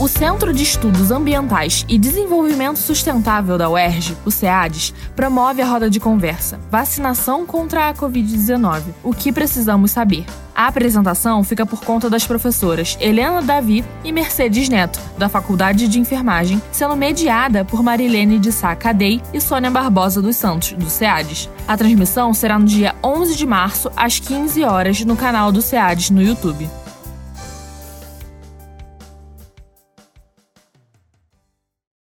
O Centro de Estudos Ambientais e Desenvolvimento Sustentável da UERJ, o SEADES, promove a roda de conversa Vacinação contra a Covid-19. O que precisamos saber? A apresentação fica por conta das professoras Helena Davi e Mercedes Neto, da Faculdade de Enfermagem, sendo mediada por Marilene de Sá Cadei e Sônia Barbosa dos Santos, do SEADES. A transmissão será no dia 11 de março, às 15 horas, no canal do SEADES no YouTube.